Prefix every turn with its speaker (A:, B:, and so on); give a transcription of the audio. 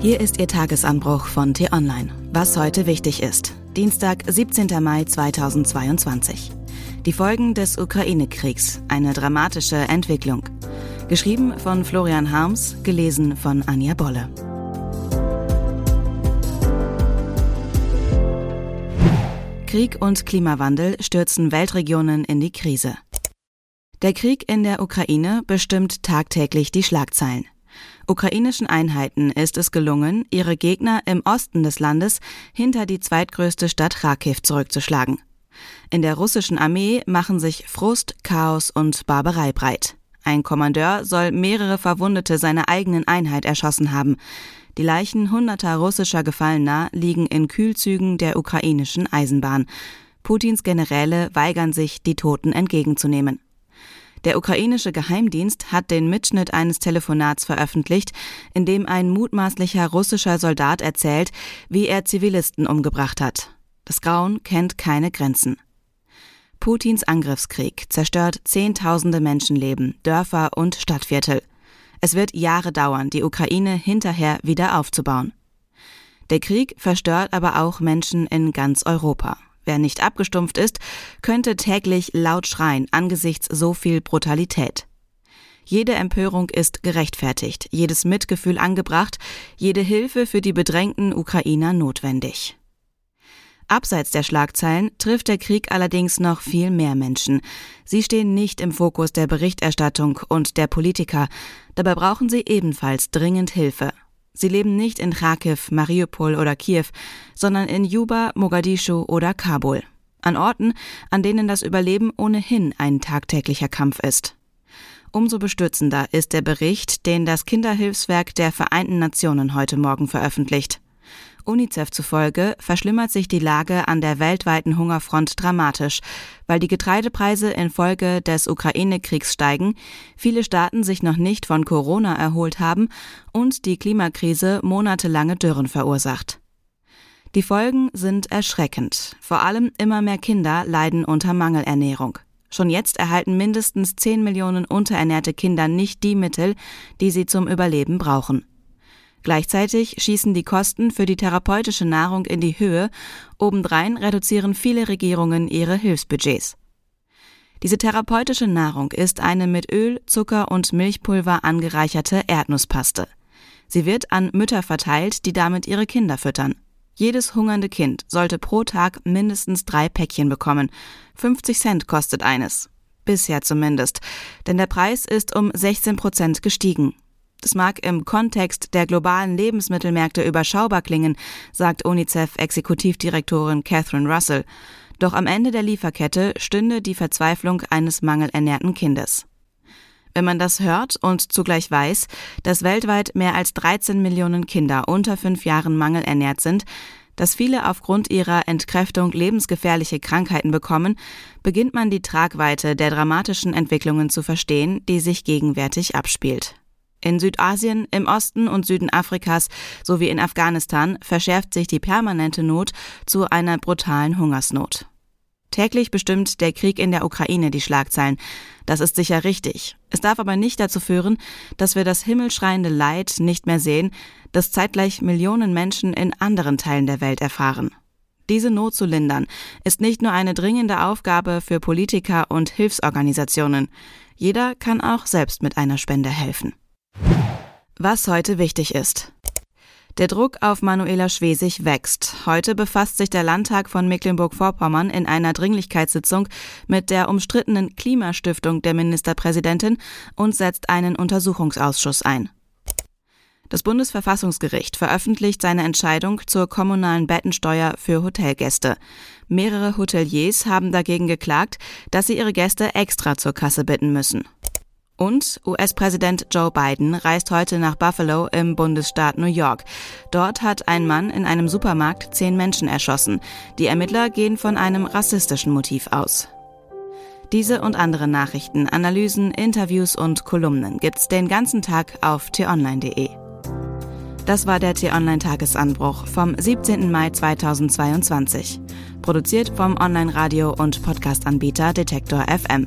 A: Hier ist Ihr Tagesanbruch von T-Online. Was heute wichtig ist. Dienstag, 17. Mai 2022. Die Folgen des Ukraine-Kriegs. Eine dramatische Entwicklung. Geschrieben von Florian Harms, gelesen von Anja Bolle. Krieg und Klimawandel stürzen Weltregionen in die Krise. Der Krieg in der Ukraine bestimmt tagtäglich die Schlagzeilen. Ukrainischen Einheiten ist es gelungen, ihre Gegner im Osten des Landes hinter die zweitgrößte Stadt Kharkiv zurückzuschlagen. In der russischen Armee machen sich Frust, Chaos und Barbarei breit. Ein Kommandeur soll mehrere Verwundete seiner eigenen Einheit erschossen haben. Die Leichen hunderter russischer Gefallener liegen in Kühlzügen der ukrainischen Eisenbahn. Putins Generäle weigern sich, die Toten entgegenzunehmen. Der ukrainische Geheimdienst hat den Mitschnitt eines Telefonats veröffentlicht, in dem ein mutmaßlicher russischer Soldat erzählt, wie er Zivilisten umgebracht hat. Das Grauen kennt keine Grenzen. Putins Angriffskrieg zerstört Zehntausende Menschenleben, Dörfer und Stadtviertel. Es wird Jahre dauern, die Ukraine hinterher wieder aufzubauen. Der Krieg verstört aber auch Menschen in ganz Europa. Wer nicht abgestumpft ist, könnte täglich laut schreien angesichts so viel Brutalität. Jede Empörung ist gerechtfertigt, jedes Mitgefühl angebracht, jede Hilfe für die bedrängten Ukrainer notwendig. Abseits der Schlagzeilen trifft der Krieg allerdings noch viel mehr Menschen. Sie stehen nicht im Fokus der Berichterstattung und der Politiker, dabei brauchen sie ebenfalls dringend Hilfe. Sie leben nicht in Kharkiv, Mariupol oder Kiew, sondern in Juba, Mogadischu oder Kabul. An Orten, an denen das Überleben ohnehin ein tagtäglicher Kampf ist. Umso bestürzender ist der Bericht, den das Kinderhilfswerk der Vereinten Nationen heute Morgen veröffentlicht. UNICEF zufolge verschlimmert sich die Lage an der weltweiten Hungerfront dramatisch, weil die Getreidepreise infolge des Ukraine-Kriegs steigen, viele Staaten sich noch nicht von Corona erholt haben und die Klimakrise monatelange Dürren verursacht. Die Folgen sind erschreckend. Vor allem immer mehr Kinder leiden unter Mangelernährung. Schon jetzt erhalten mindestens 10 Millionen unterernährte Kinder nicht die Mittel, die sie zum Überleben brauchen. Gleichzeitig schießen die Kosten für die therapeutische Nahrung in die Höhe, obendrein reduzieren viele Regierungen ihre Hilfsbudgets. Diese therapeutische Nahrung ist eine mit Öl, Zucker und Milchpulver angereicherte Erdnusspaste. Sie wird an Mütter verteilt, die damit ihre Kinder füttern. Jedes hungernde Kind sollte pro Tag mindestens drei Päckchen bekommen. 50 Cent kostet eines. Bisher zumindest. Denn der Preis ist um 16 Prozent gestiegen. Das mag im Kontext der globalen Lebensmittelmärkte überschaubar klingen, sagt UNICEF-Exekutivdirektorin Catherine Russell. Doch am Ende der Lieferkette stünde die Verzweiflung eines mangelernährten Kindes. Wenn man das hört und zugleich weiß, dass weltweit mehr als 13 Millionen Kinder unter fünf Jahren mangelernährt sind, dass viele aufgrund ihrer Entkräftung lebensgefährliche Krankheiten bekommen, beginnt man die Tragweite der dramatischen Entwicklungen zu verstehen, die sich gegenwärtig abspielt. In Südasien, im Osten und Süden Afrikas sowie in Afghanistan verschärft sich die permanente Not zu einer brutalen Hungersnot. Täglich bestimmt der Krieg in der Ukraine die Schlagzeilen. Das ist sicher richtig. Es darf aber nicht dazu führen, dass wir das himmelschreiende Leid nicht mehr sehen, das zeitgleich Millionen Menschen in anderen Teilen der Welt erfahren. Diese Not zu lindern ist nicht nur eine dringende Aufgabe für Politiker und Hilfsorganisationen. Jeder kann auch selbst mit einer Spende helfen. Was heute wichtig ist. Der Druck auf Manuela Schwesig wächst. Heute befasst sich der Landtag von Mecklenburg-Vorpommern in einer Dringlichkeitssitzung mit der umstrittenen Klimastiftung der Ministerpräsidentin und setzt einen Untersuchungsausschuss ein. Das Bundesverfassungsgericht veröffentlicht seine Entscheidung zur kommunalen Bettensteuer für Hotelgäste. Mehrere Hoteliers haben dagegen geklagt, dass sie ihre Gäste extra zur Kasse bitten müssen. Und US-Präsident Joe Biden reist heute nach Buffalo im Bundesstaat New York. Dort hat ein Mann in einem Supermarkt zehn Menschen erschossen. Die Ermittler gehen von einem rassistischen Motiv aus. Diese und andere Nachrichten, Analysen, Interviews und Kolumnen gibt's den ganzen Tag auf t-online.de. Das war der T-Online-Tagesanbruch vom 17. Mai 2022. Produziert vom Online-Radio- und Podcast-Anbieter Detektor FM.